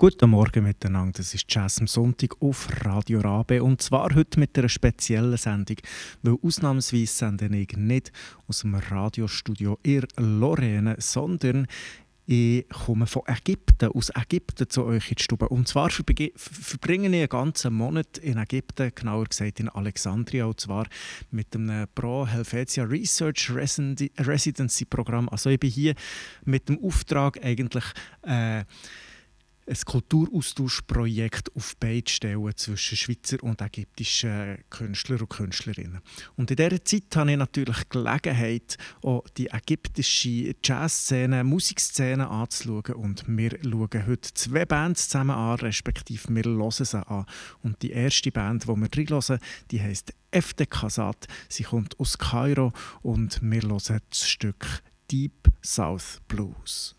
Guten Morgen miteinander, das ist Jazz am Sonntag auf Radio Rabe und zwar heute mit einer speziellen Sendung, weil ausnahmsweise sende ich nicht aus dem Radiostudio in Lorraine, sondern ich komme von Ägypten, aus Ägypten zu euch in die Stube. Und zwar verbringe ich einen ganzen Monat in Ägypten, genauer gesagt in Alexandria, und zwar mit dem Pro Helvetia Research Residency Programm. Also ich bin hier mit dem Auftrag eigentlich äh, ein Kulturaustauschprojekt auf beide stellen zwischen Schweizer und ägyptischen Künstlern und Künstlerinnen. Und in dieser Zeit habe ich natürlich Gelegenheit, auch die ägyptische Jazzszene, Musikszene anzuschauen. Und wir schauen heute zwei Bands zusammen an, respektive wir hören sie an. Und die erste Band, die wir reinhören, die heisst FD Kasat. Sie kommt aus Kairo und wir hören das Stück Deep South Blues.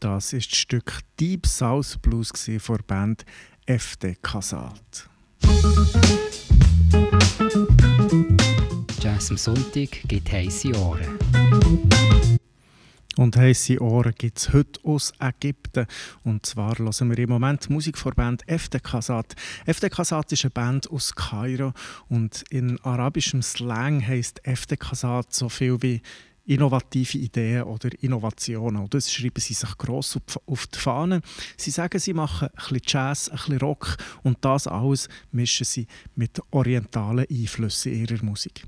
Das ist das Stück Deep South Blues von der Band FD Casat. Jazz am Sonntag gibt heiße Ohren. Und heisse Ohren gibt es heute aus Ägypten. Und zwar hören wir im Moment Musik von der Band FD Kasat. FD Kasat ist eine Band aus Kairo und in arabischem Slang heisst FD Kasat so viel wie innovative Ideen oder Innovationen. Und das schreiben sie sich gross auf die Fahne. Sie sagen, sie machen ein bisschen Jazz, ein bisschen Rock und das alles mischen sie mit orientalen Einflüssen ihrer Musik.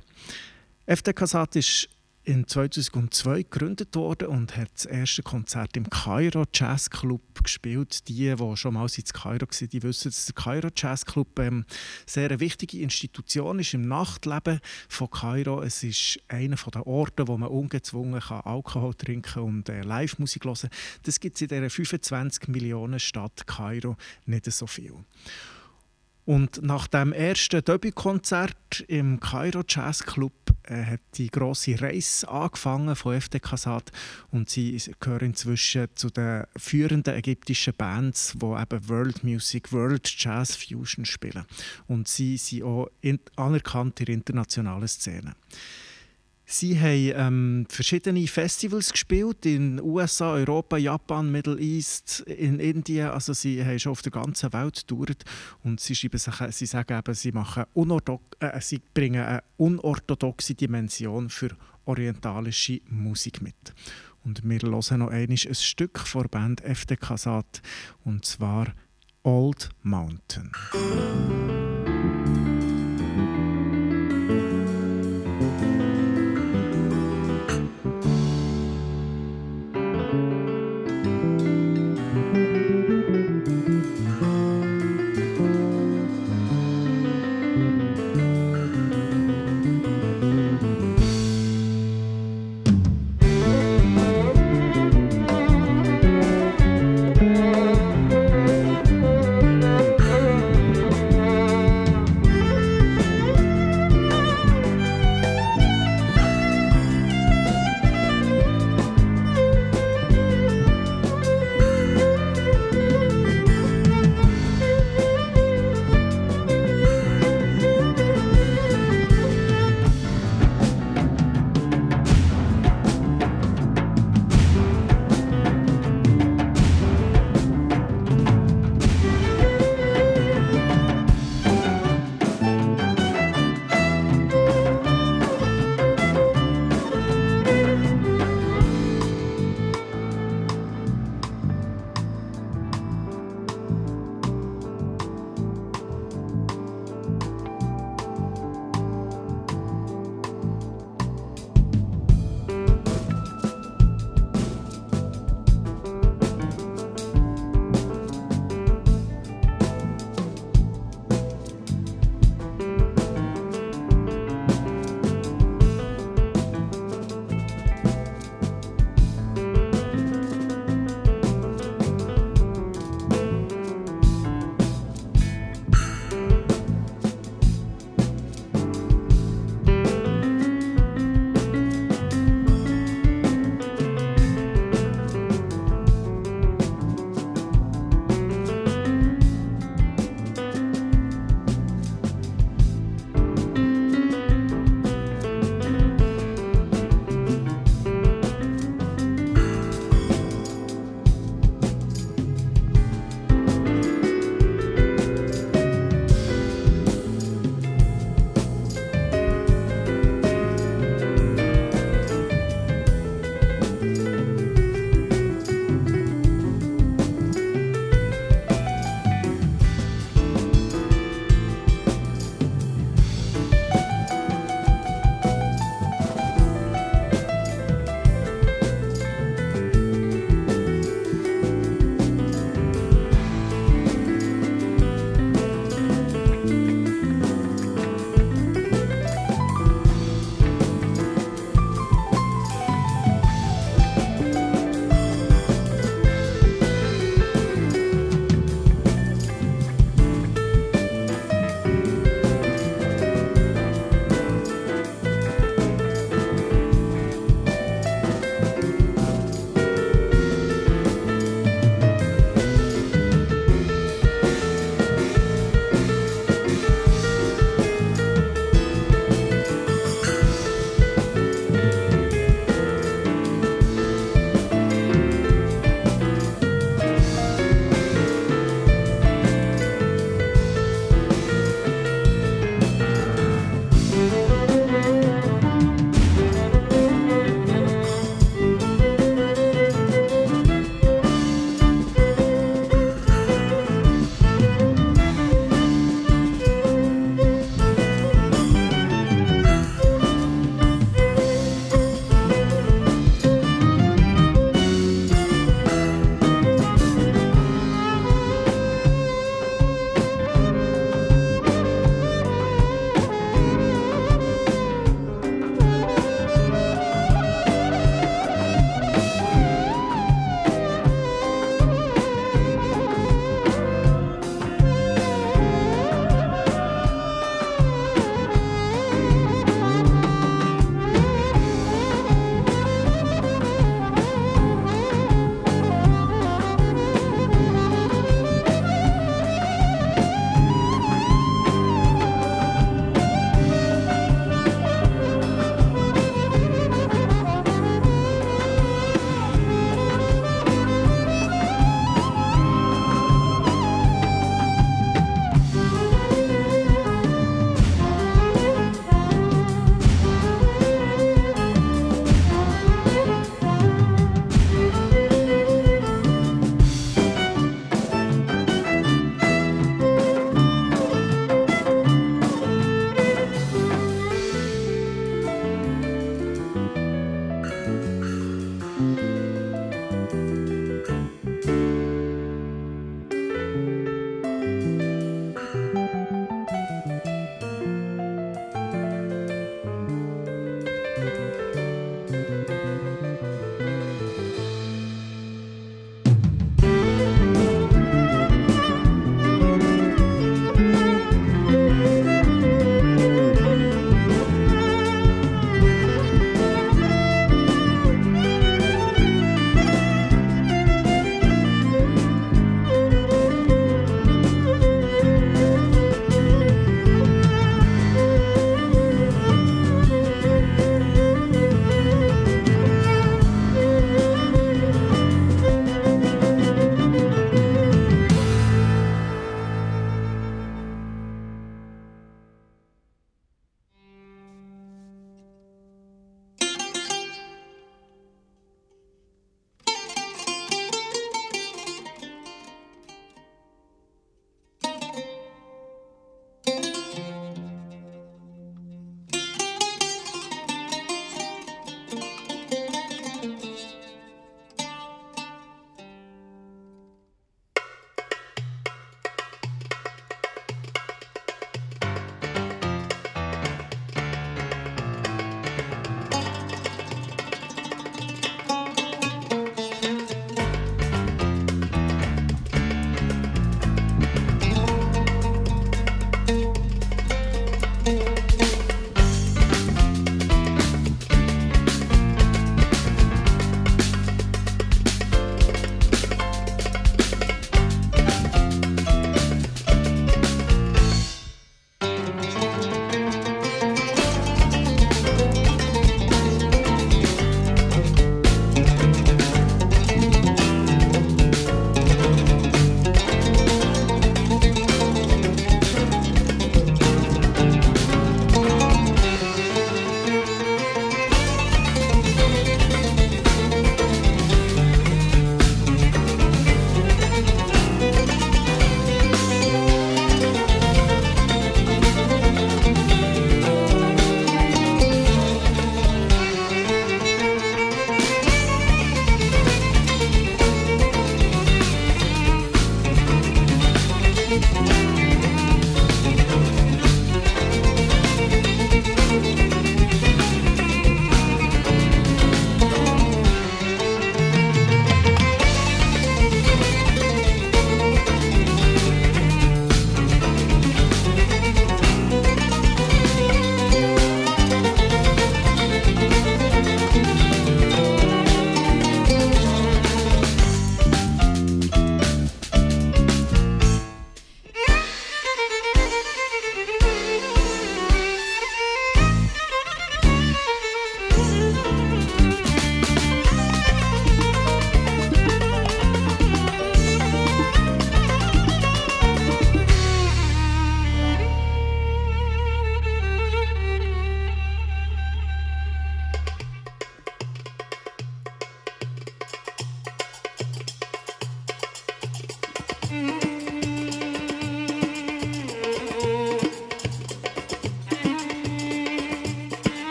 FD Kasat ist in 2002 gegründet worden und hat das erste Konzert im Cairo Jazz Club gespielt. Die, die schon mal in Kairo waren, die wissen, dass der Cairo Jazz Club ähm, sehr eine wichtige Institution ist im Nachtleben von Kairo. Es ist einer der Orte, wo man ungezwungen kann Alkohol trinken und äh, Live-Musik hören Das gibt es in dieser 25 Millionen Stadt Kairo nicht so viel. Und nach dem ersten Debütkonzert im Cairo Jazz Club äh, hat die große Reise angefangen von FD Kasat und sie gehören inzwischen zu den führenden ägyptischen Bands, die eben World Music, World Jazz Fusion spielen. Und sie sind auch in, anerkannt in der internationalen Szene. Sie haben ähm, verschiedene Festivals gespielt in USA, Europa, Japan, Middle East, in Indien. Also sie haben schon auf der ganzen Welt gedauert und sie, sich, sie sagen eben, sie, machen äh, sie bringen eine unorthodoxe Dimension für orientalische Musik mit. Und wir hören noch einmal ein Stück von der Band FD Kasat und zwar Old Mountain.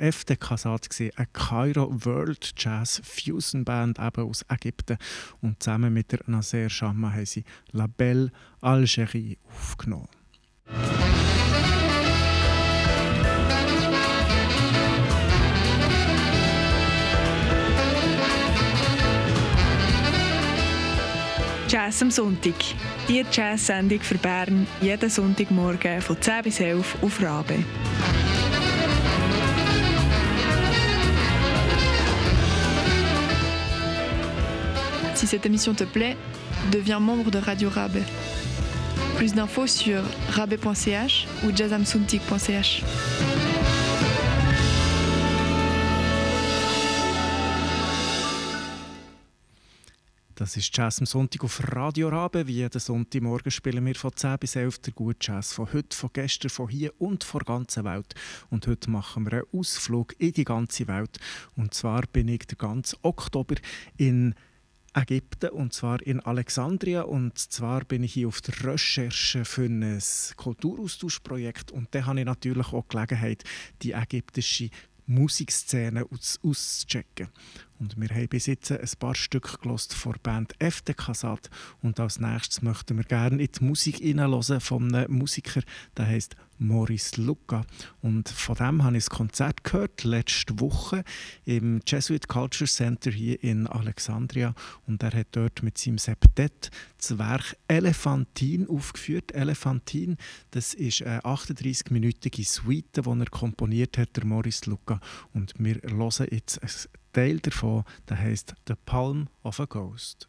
Ist die Band FDK Sat, eine Cairo World Jazz Fusion Band eben aus Ägypten. Und zusammen mit der Nasser Shamma haben sie La Belle Algérie aufgenommen. Jazz am Sonntag. Die Jazz-Sendung für Bern jeden Sonntagmorgen von 10 bis 11 auf Rabe. Si cette émission te plaît, deviens membre de Radio Rabe. Plus d'infos sur rabe.ch ou jazzamsuntik.ch. Das ist Jazz am Sonntag auf Radio Rabe. Wie jeden Sonntagmorgen spielen wir von 10 bis 11 der gute Jazz von heute, von gestern, von hier und von der ganzen Welt. Und heute machen wir einen Ausflug in die ganze Welt. Und zwar bin ich den ganzen Oktober in Ägypten und zwar in Alexandria und zwar bin ich hier auf der Recherche für ein Kulturaustauschprojekt und da habe ich natürlich auch Gelegenheit, die ägyptische Musikszene auszuchecken. Und wir haben bis jetzt ein paar Stücke gelost von der Band FDK Sat. Und als nächstes möchten wir gerne in die Musik hineinhören von einem Musiker, der heißt Maurice Luca. Und von dem habe ich ein Konzert gehört, letzte Woche im Jesuit Culture Center hier in Alexandria. Und er hat dort mit seinem Septett das Werk Elefantin aufgeführt. Elefantin, das ist eine 38-minütige Suite, die er komponiert hat, der Maurice Luca. Und wir hören jetzt Teil davon, der heißt The Palm of a Ghost.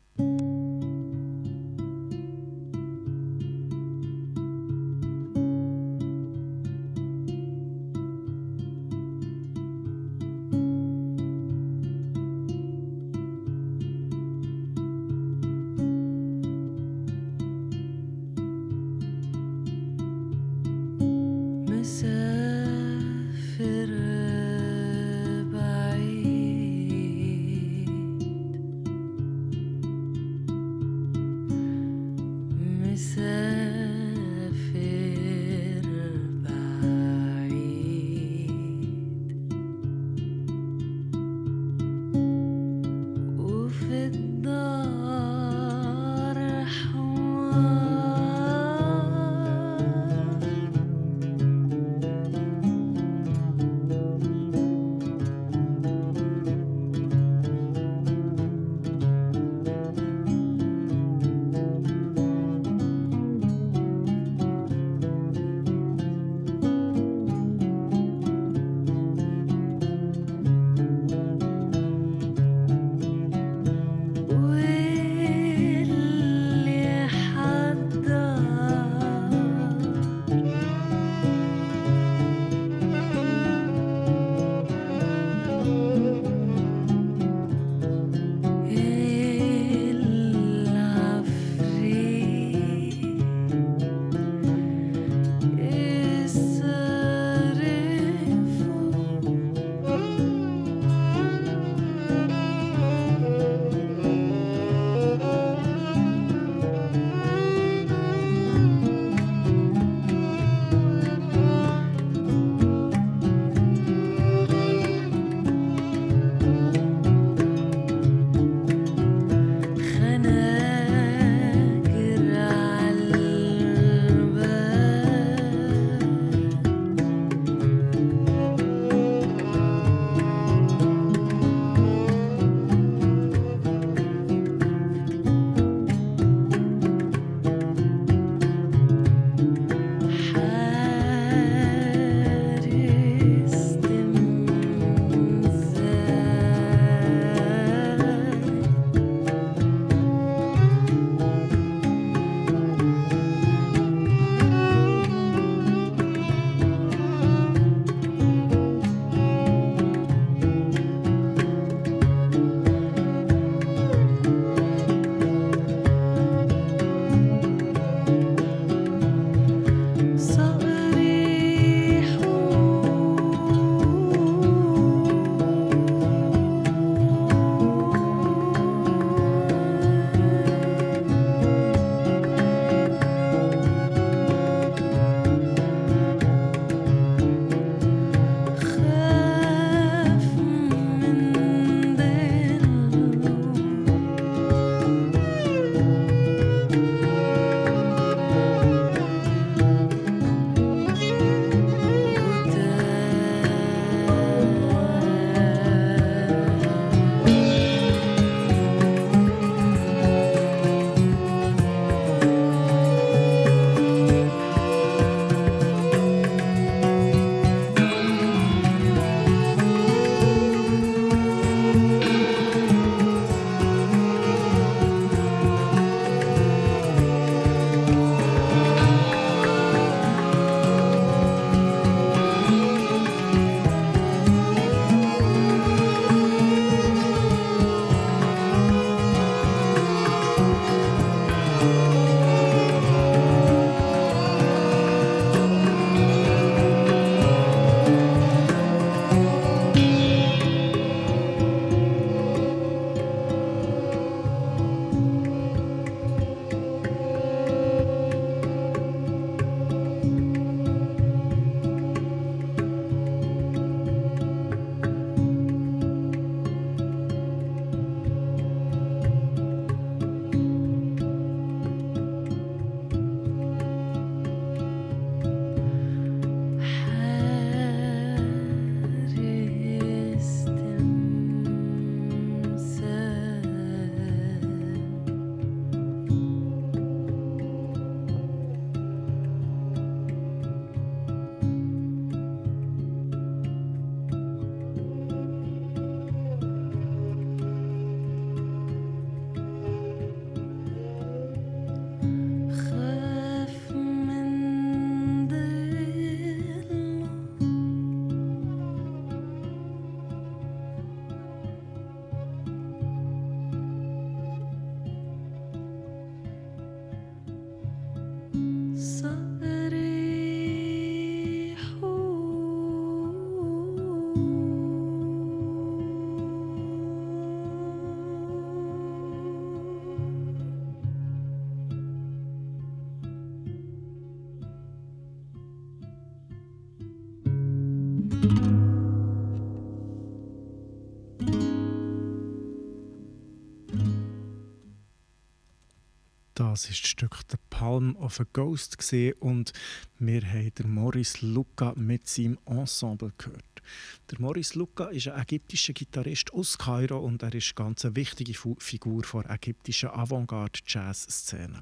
Das ist das Stück «The Palm of a Ghost» und wir haben Maurice Luca mit seinem Ensemble gehört. Der Maurice Luca ist ein ägyptischer Gitarrist aus Kairo und er ist eine ganz wichtige Figur der ägyptischen Avantgarde-Jazz-Szene.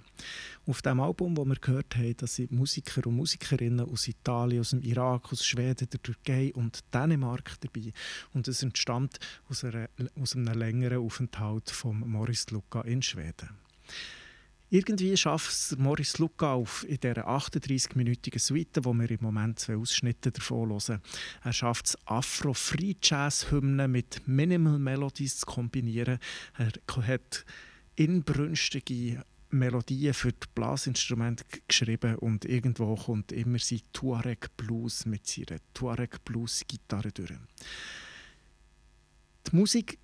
Auf dem Album, das wir gehört haben, da sind Musiker und Musikerinnen aus Italien, aus dem Irak, aus Schweden, der Türkei und Dänemark dabei. Und es entstammt aus, einer, aus einem längeren Aufenthalt von Maurice Luca in Schweden. Irgendwie schafft es Morris Luca auf in dieser 38-minütigen Suite, wo wir im Moment zwei Ausschnitte davon hören. Er schafft es, Afro-Free-Jazz-Hymnen mit Minimal Melodies zu kombinieren. Er hat inbrünstige Melodien für die Blasinstrumente geschrieben und irgendwo kommt immer sein Tuareg Blues mit seiner Tuareg Blues Gitarre durch. Die Musik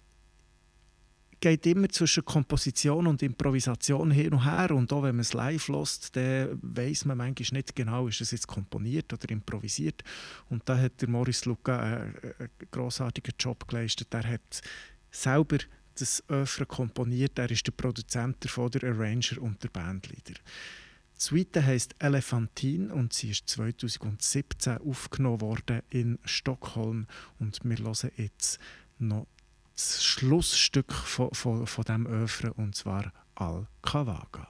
geht immer zwischen Komposition und Improvisation hin und her. Und auch wenn man es live lässt, dann weiß man manchmal nicht genau, ist es jetzt komponiert oder improvisiert. Und da hat der Maurice Luca einen, einen grossartigen Job geleistet. Er hat selber das Öffre komponiert. Er ist der Produzent davon, der Arranger und der Bandleader. Die Suite heisst Elephantine und sie ist 2017 aufgenommen worden in Stockholm. Und wir hören jetzt noch das Schlussstück von, von, von diesem Öffre, und zwar Al-Kawaga.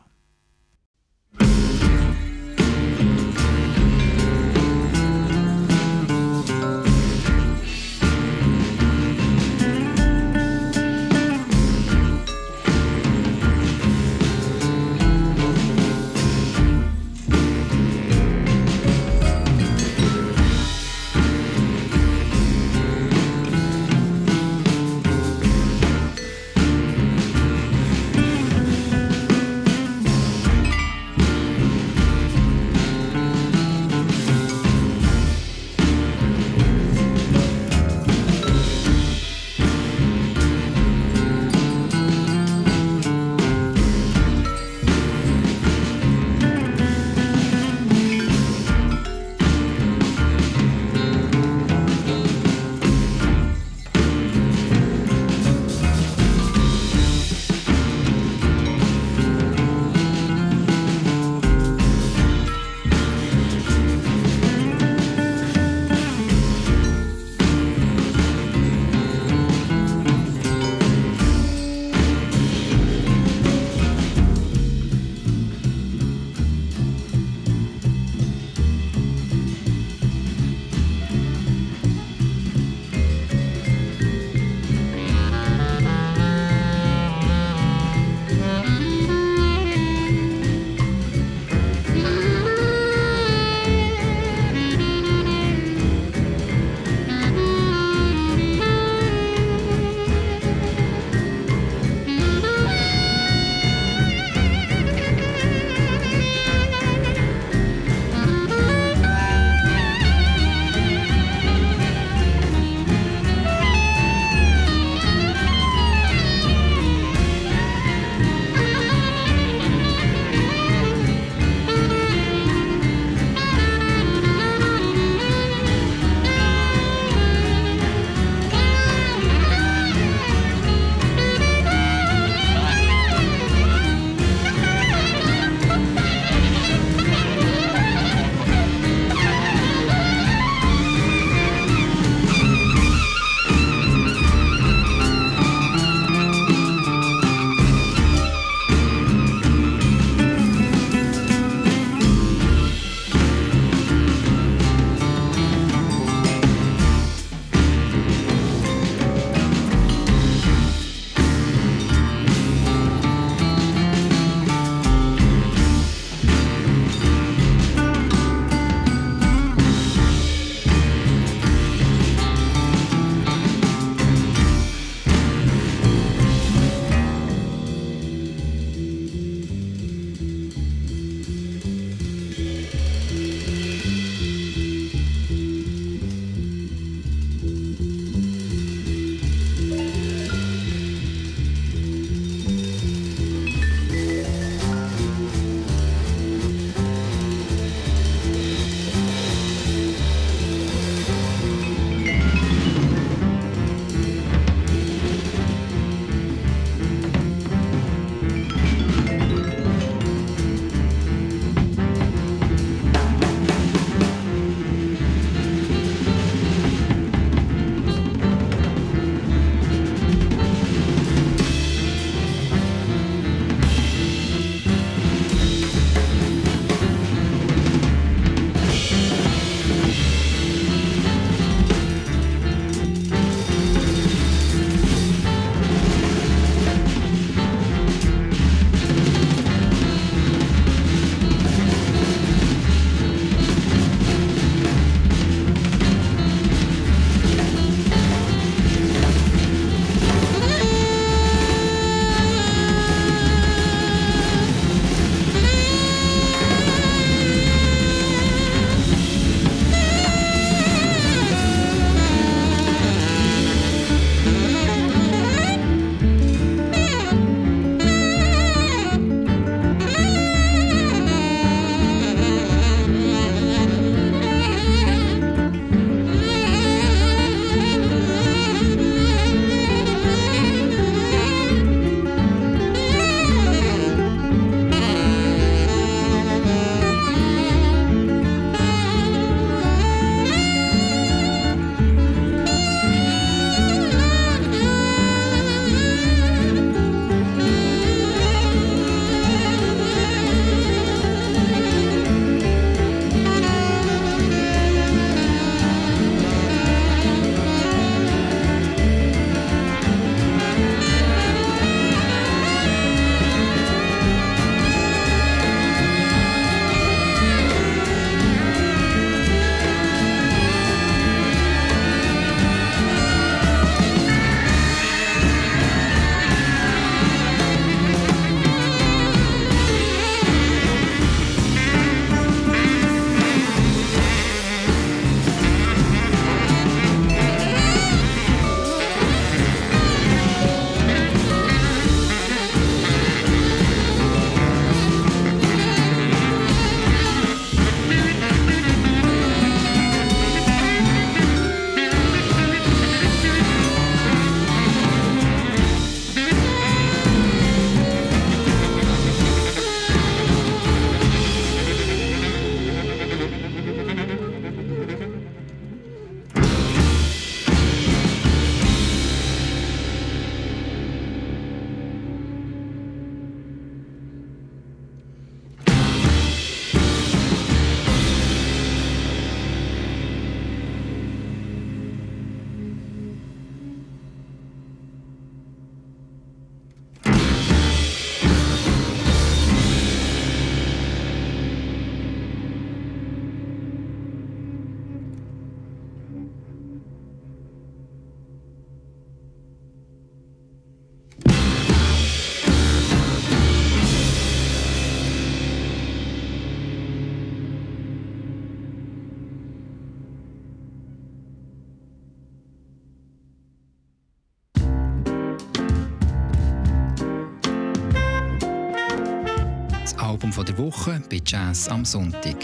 Album der Woche bei Jazz am Sonntag.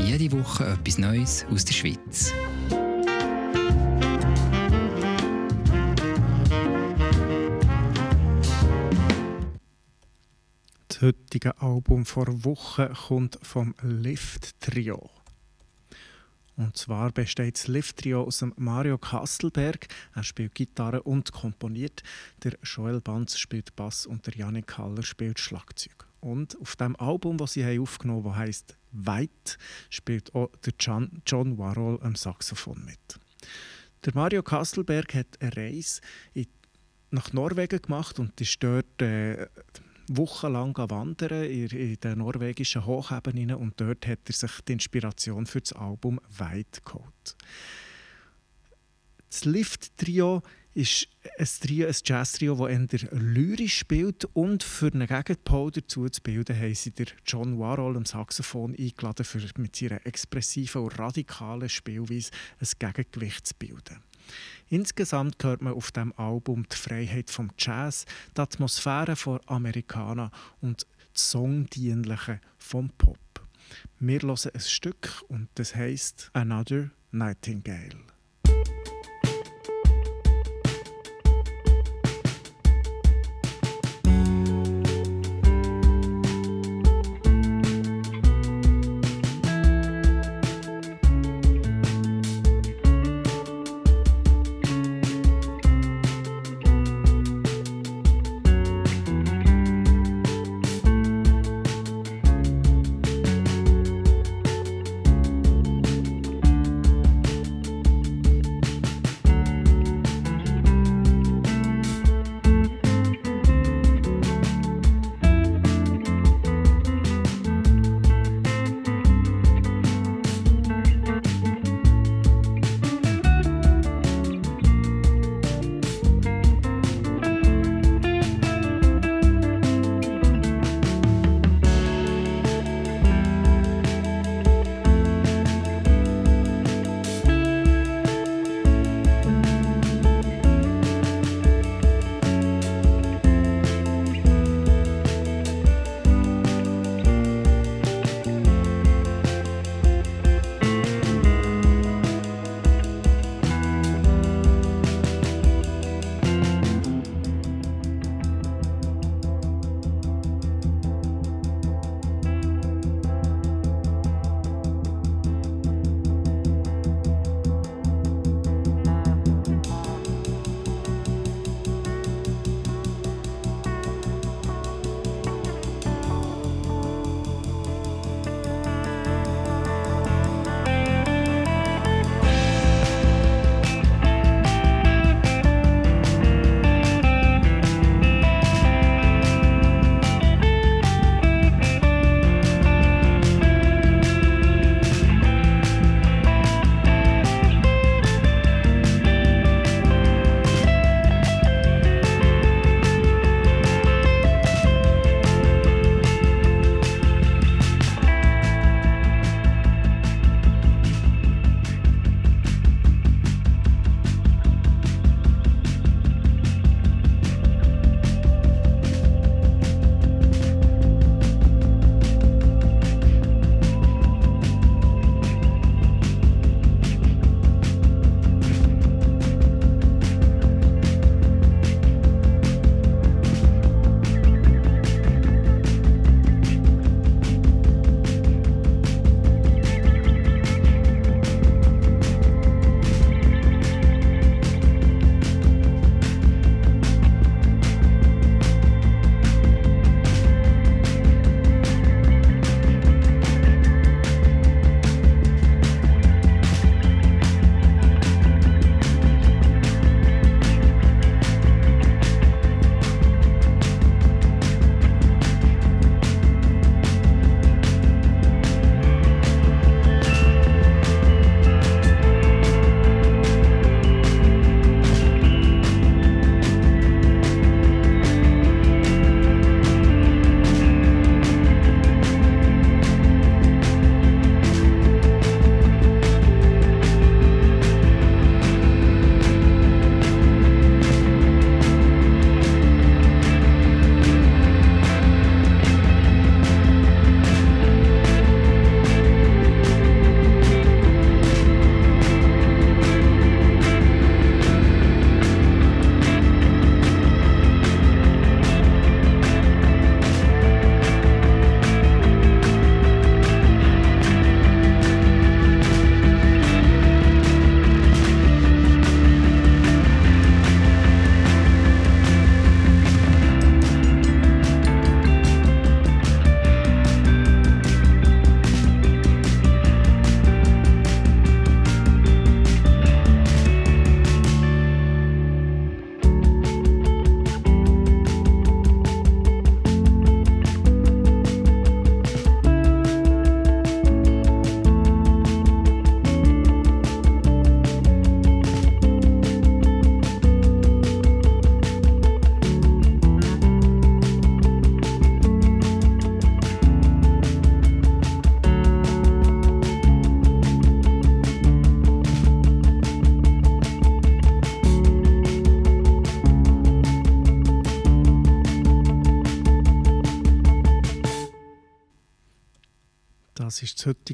Jede Woche etwas Neues aus der Schweiz. Das heutige Album vor Woche kommt vom Lift Trio. Und zwar besteht das Lift-Trio aus Mario Kastelberg. Er spielt Gitarre und komponiert. Der Joel Banz spielt Bass und der Janik Haller spielt Schlagzeug. Und auf dem Album, das sie aufgenommen haben, das heisst Weit, spielt auch der John, John Warhol am Saxophon mit. Der Mario Kastelberg hat eine Reise nach Norwegen gemacht und ist dort äh, wochenlang wandern in, in den norwegischen Hochebenen und dort hat er sich die Inspiration für das Album weit geholt. Das Lift-Trio ist ein, Trio, ein Jazz-Trio, das eher lyrisch spielt und für einen Gegenpol dazu zu bilden, haben sie John Warhol am Saxophon eingeladen, für mit seiner expressiven und radikalen Spielweise ein Gegengewicht zu bilden. Insgesamt hört man auf dem Album die Freiheit vom Jazz, die Atmosphäre von Amerikaner und das Songdienliche vom Pop. Wir hören ein Stück und das heißt Another Nightingale.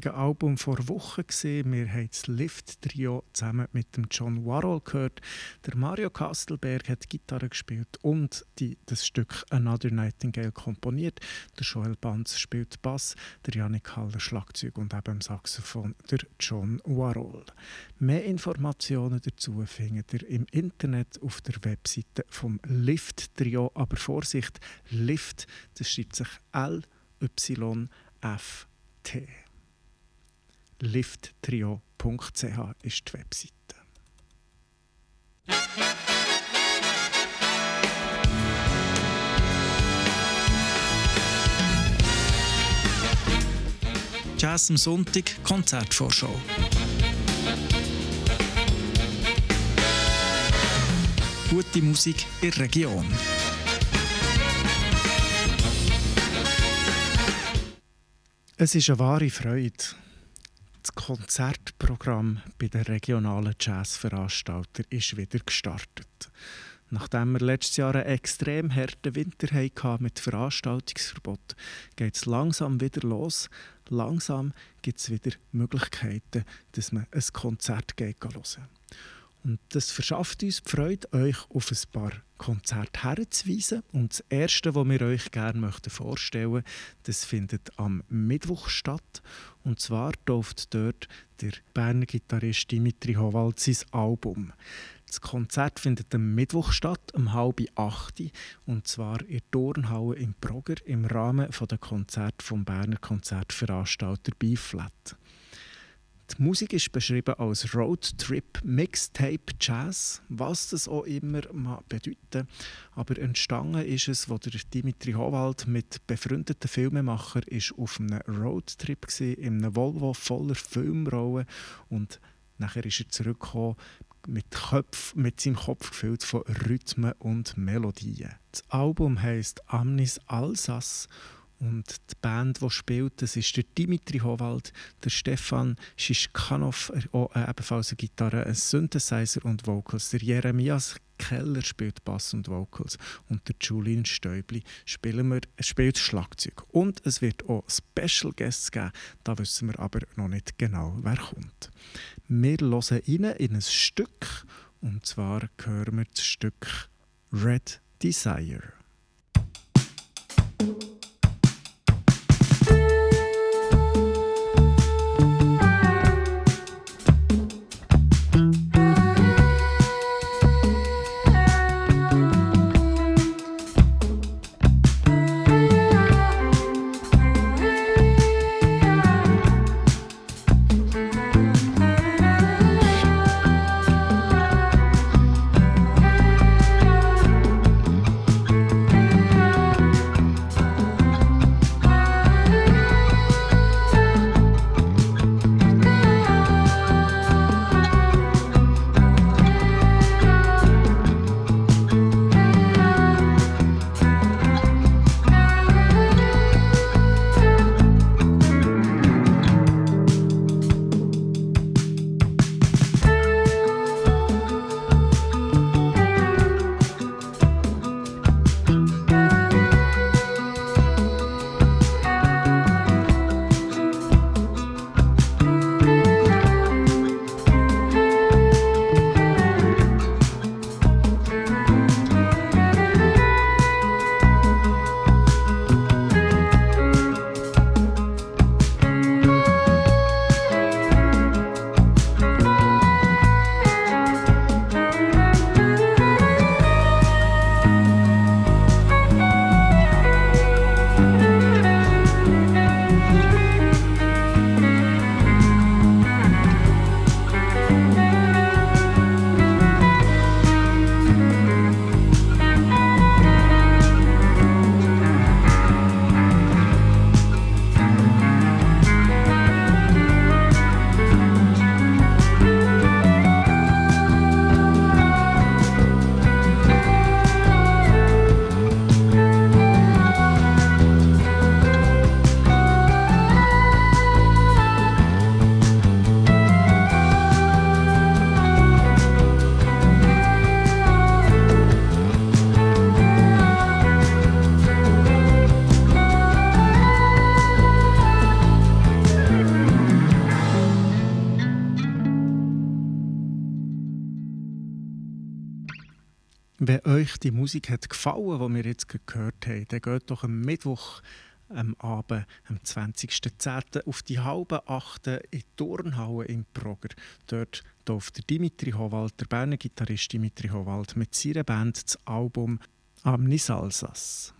Heutige Album vor Wochen. Wir haben das Lift-Trio zusammen mit dem John Warhol gehört. Der Mario Kastelberg hat Gitarre gespielt und die, das Stück Another Nightingale komponiert. Der Joel Banz spielt Bass, der Janik Haller Schlagzeug und eben Saxophon der John Warhol. Mehr Informationen dazu findet ihr im Internet auf der Webseite vom Lift-Trio. Aber Vorsicht, Lift, das schreibt sich L-Y-F. Lifttrio.ch ist die Webseite. Jazz am Sonntag Konzertvorschau. Gute Musik in der Region. Es ist eine wahre Freude. Das Konzertprogramm bei den regionalen Jazzveranstaltern ist wieder gestartet. Nachdem wir letztes Jahr einen extrem harten Winter hatten mit Veranstaltungsverbot, geht es langsam wieder los. Langsam gibt es wieder Möglichkeiten, dass man ein Konzert hören kann. Und das verschafft uns die Freude, euch auf ein paar Konzerte herzuweisen. Und das erste, das wir euch gerne vorstellen möchten, das findet am Mittwoch statt. Und zwar durfte dort der Berner Gitarrist Dimitri Howald sein Album. Das Konzert findet am Mittwoch statt, um halb acht. Und zwar in der Turnhalle im Brogger im Rahmen der Konzert vom Berner Konzertveranstalter Biflat. Die Musik ist beschrieben als Roadtrip Mixtape Jazz, was das auch immer bedeuten Aber entstanden ist es, wo der Dimitri Howald mit befreundeten Filmemachern ist auf einem Roadtrip war, in einem Volvo voller Filmrollen und nachher ist er zurückgekommen mit, Köpf, mit seinem Kopf gefüllt von Rhythmen und Melodien. Das Album heißt Amnis Alsace und die Band, die spielt, das ist der Dimitri Howald, der Stefan Schischkanov, äh, ebenfalls eine Gitarre, ein Synthesizer und Vocals. Der Jeremias Keller spielt Bass und Vocals und der Julian Stäubli spielen wir, spielt Schlagzeug. Und es wird auch Special Guests geben, da wissen wir aber noch nicht genau, wer kommt. Wir hören rein in ein Stück und zwar hören wir das Stück Red Desire. Die Musik hat gefallen, die wir jetzt gehört haben, dann geht doch am Mittwoch am Abend, am 20.10. auf die halbe Achte in Turnhalle in Proger. Dort durfte Dimitri Howald, der Berner Gitarrist Dimitri Howald, mit seiner Band das Album Amnis Alsace.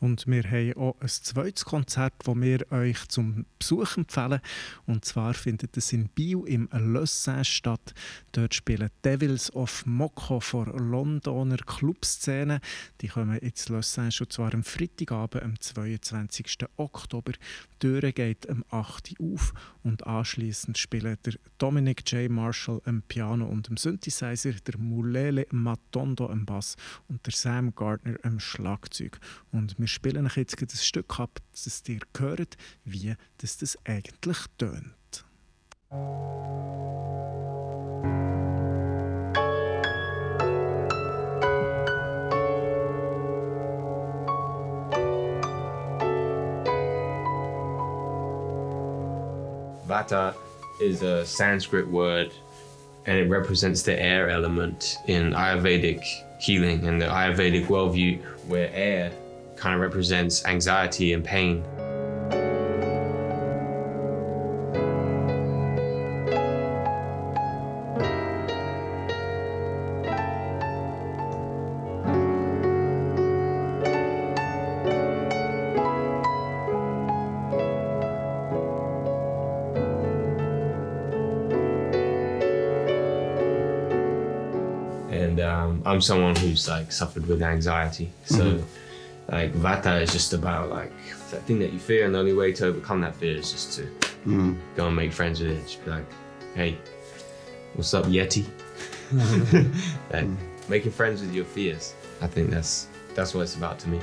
Und wir haben auch ein zweites Konzert, das wir euch zum Besuch empfehlen. Und zwar findet es in Biel im Lössin statt. Dort spielen Devils of Mokko vor Londoner Clubszene. Die kommen ins Lössin schon zwar am Freitagabend, am 22. Oktober. Die Tür geht am 8. Uhr auf und anschließend spielen der Dominic J. Marshall am Piano und am Synthesizer, der Mulele Matondo am Bass und der Sam Gardner am Schlagzeug. Und wir wir spielen euch jetzt ein Stück ab, dass ihr hört, wie das, das eigentlich tönt. Vata is a Sanskrit word and it represents the air element in Ayurvedic healing and the Ayurvedic worldview where air kind of represents anxiety and pain. And um, I'm someone who's like suffered with anxiety, so. Mm-hmm like vata is just about like that thing that you fear and the only way to overcome that fear is just to mm. go and make friends with it just be like hey what's up yeti like mm. making friends with your fears i think that's that's what it's about to me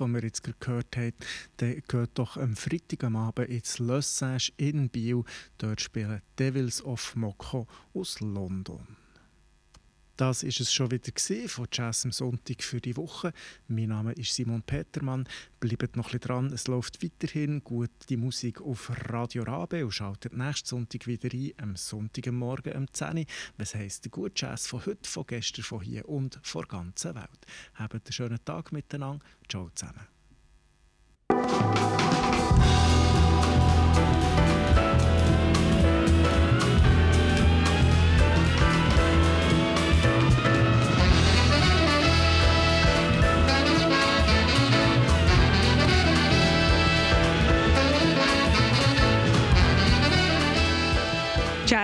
was wir jetzt gehört haben, dann geht doch am Freitag am Abend ins Le in Biel. Dort spielen Devils of Moko aus London. Das ist es schon wieder von Jazz am Sonntag für die Woche. Mein Name ist Simon Petermann. Bleibt noch ein dran, es läuft weiterhin gut die Musik auf Radio Rabe und schaltet nächsten Sonntag wieder ein, am Sonntagmorgen um 10 Uhr. Was heisst der gute Jazz von heute, von gestern, von hier und von der ganzen Welt. Habt einen schönen Tag miteinander. Ciao zusammen.